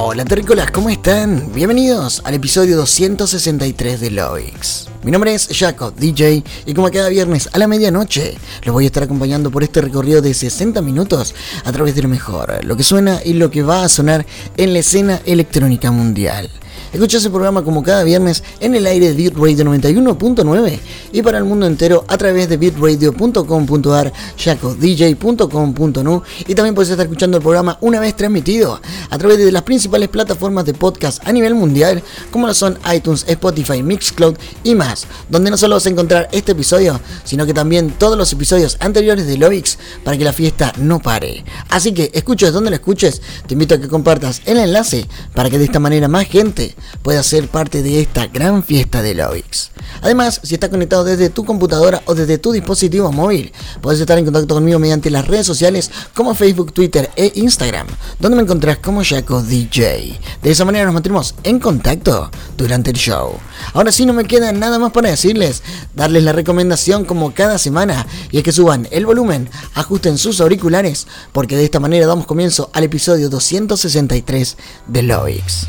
Hola terrícolas, ¿cómo están? Bienvenidos al episodio 263 de Loix. Mi nombre es Jaco, DJ, y como cada viernes a la medianoche, los voy a estar acompañando por este recorrido de 60 minutos a través de lo mejor, lo que suena y lo que va a sonar en la escena electrónica mundial. Escucha ese programa como cada viernes en el aire de Beat Radio 91.9 y para el mundo entero a través de beatradio.com.ar, jacodj.com.nu y también puedes estar escuchando el programa una vez transmitido a través de las principales plataformas de podcast a nivel mundial como lo son iTunes, Spotify, Mixcloud y más, donde no solo vas a encontrar este episodio, sino que también todos los episodios anteriores de Lovix para que la fiesta no pare. Así que escuches donde lo escuches, te invito a que compartas el enlace para que de esta manera más gente pueda ser parte de esta gran fiesta de Lovix. Además, si estás conectado desde tu computadora o desde tu dispositivo móvil, puedes estar en contacto conmigo mediante las redes sociales como Facebook, Twitter e Instagram, donde me encontrás como Jaco DJ. De esa manera nos mantendremos en contacto durante el show. Ahora sí no me queda nada más para decirles, darles la recomendación como cada semana y es que suban el volumen, ajusten sus auriculares, porque de esta manera damos comienzo al episodio 263 de Loix.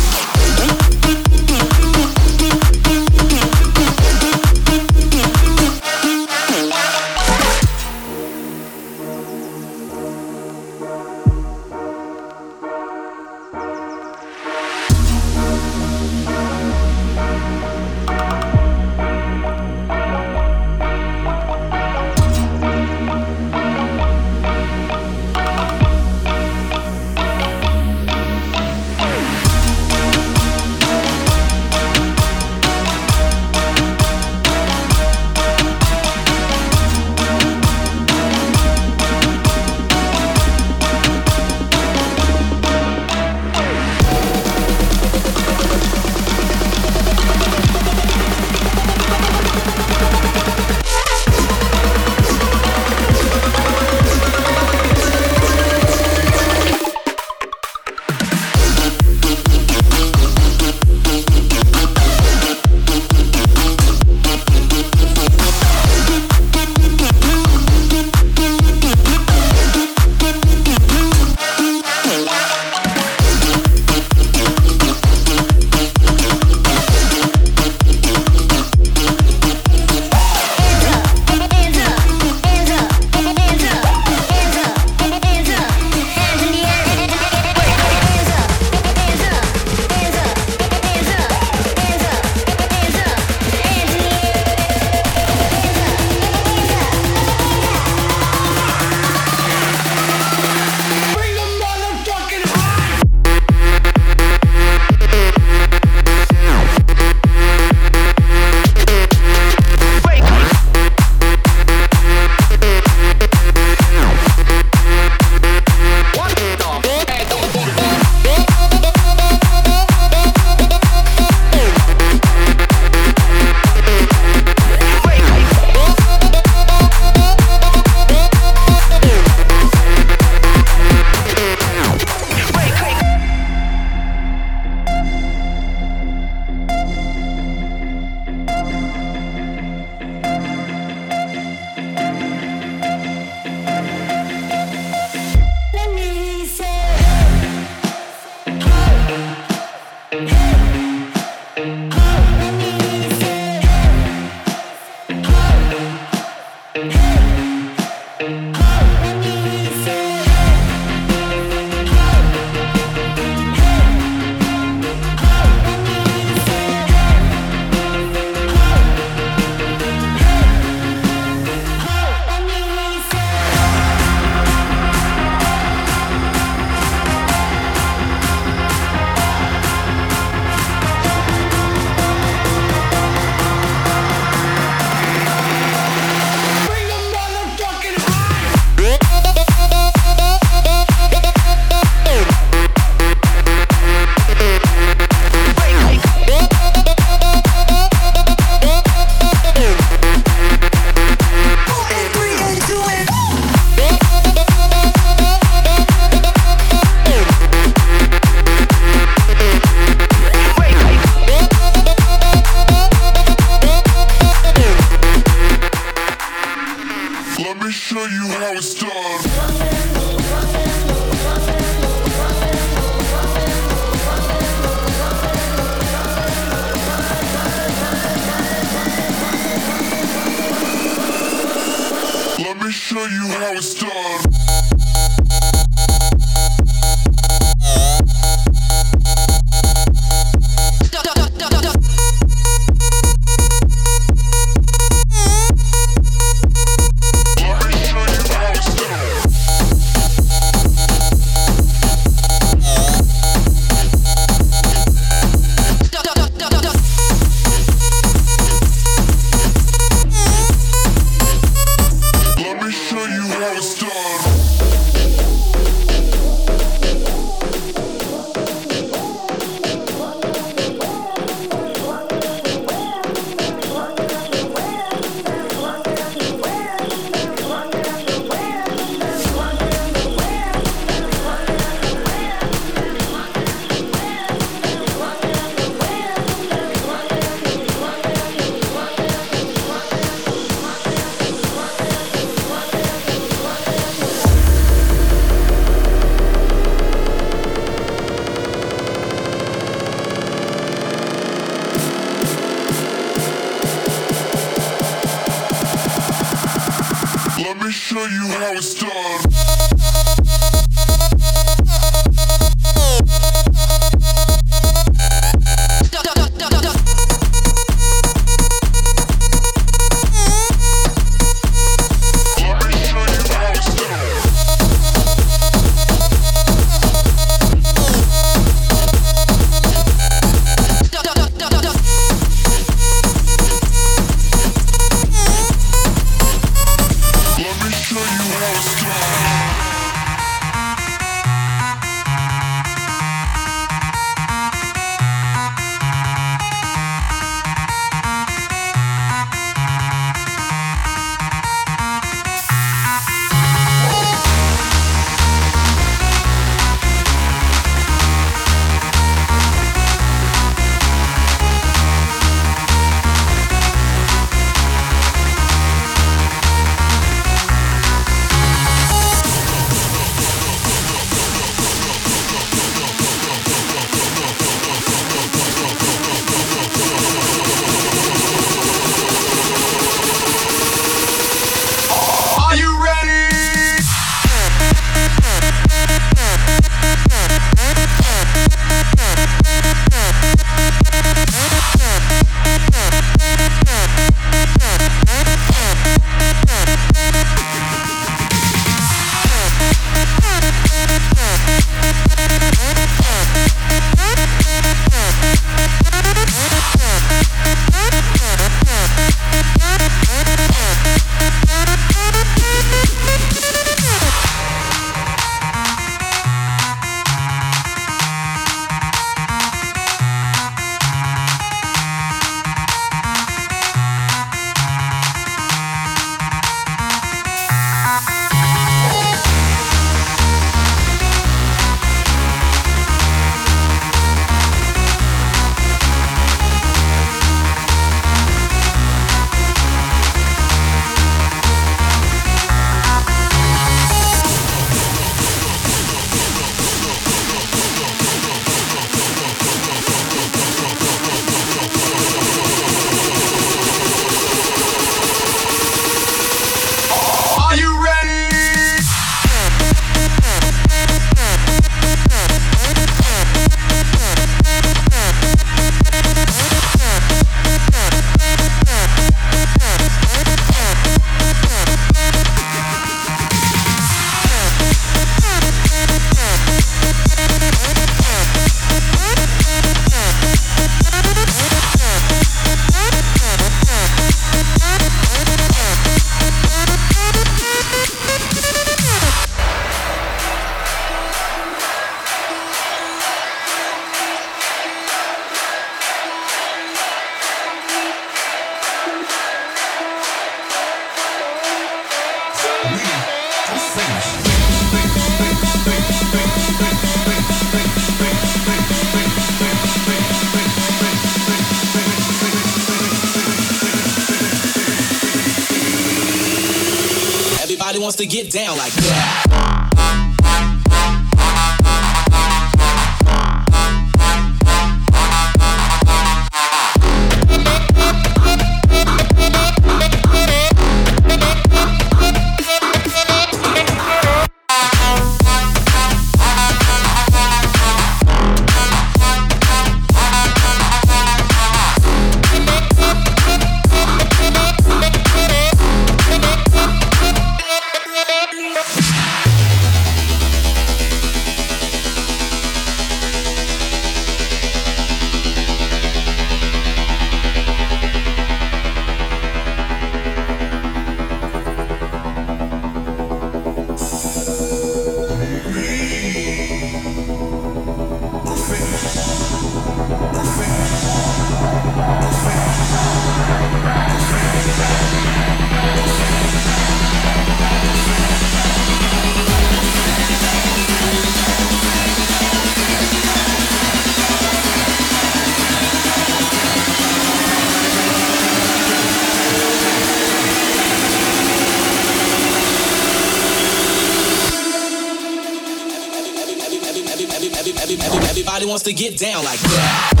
To get down like that.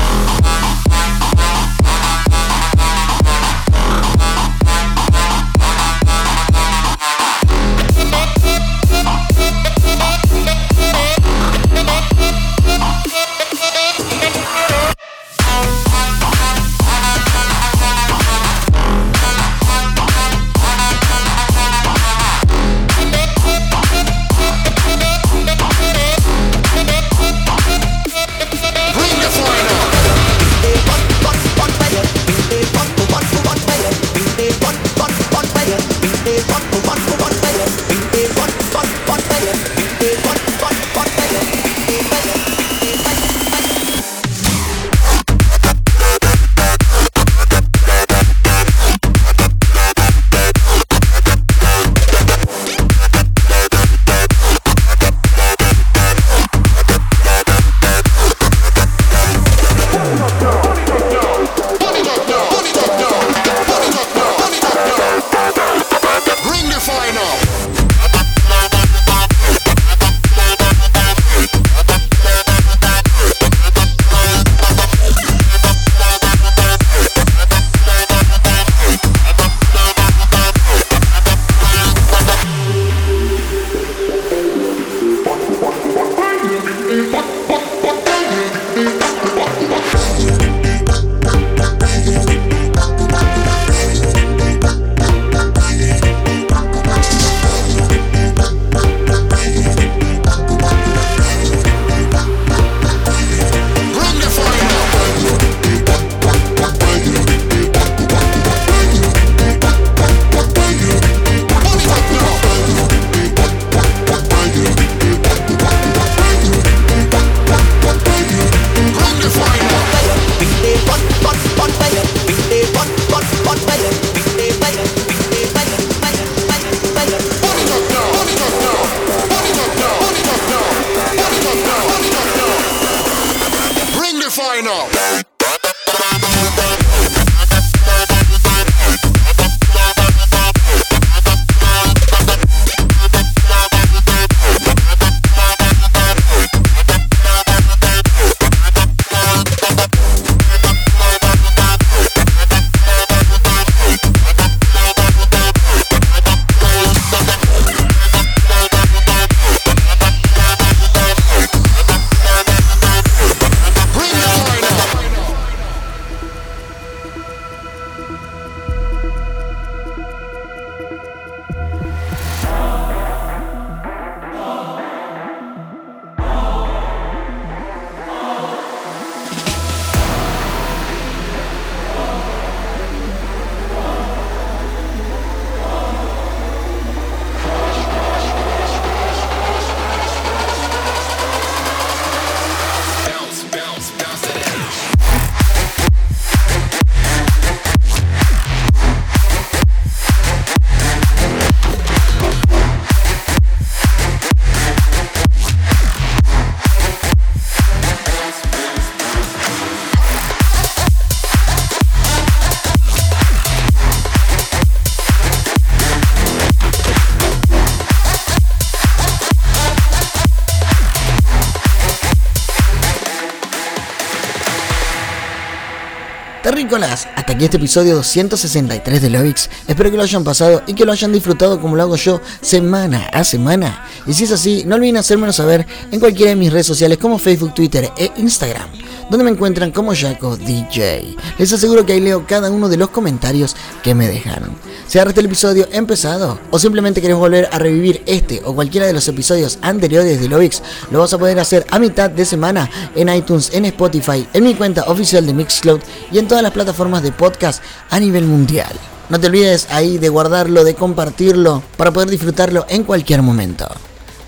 Aquí este episodio 263 de Lovix. Espero que lo hayan pasado y que lo hayan disfrutado como lo hago yo semana a semana. Y si es así, no olviden hacérmelo saber en cualquiera de mis redes sociales como Facebook, Twitter e Instagram donde me encuentran como Jaco DJ. Les aseguro que ahí leo cada uno de los comentarios que me dejaron. Si ahora el episodio empezado o simplemente querés volver a revivir este o cualquiera de los episodios anteriores de Lovix, lo vas a poder hacer a mitad de semana en iTunes, en Spotify, en mi cuenta oficial de Mixcloud y en todas las plataformas de podcast a nivel mundial. No te olvides ahí de guardarlo, de compartirlo para poder disfrutarlo en cualquier momento.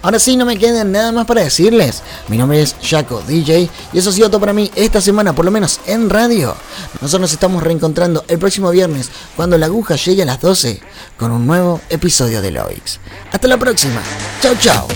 Ahora sí, no me queda nada más para decirles. Mi nombre es Jaco DJ y eso ha sido todo para mí esta semana, por lo menos en radio. Nosotros nos estamos reencontrando el próximo viernes cuando la aguja llegue a las 12 con un nuevo episodio de Loix. Hasta la próxima. Chao, chao.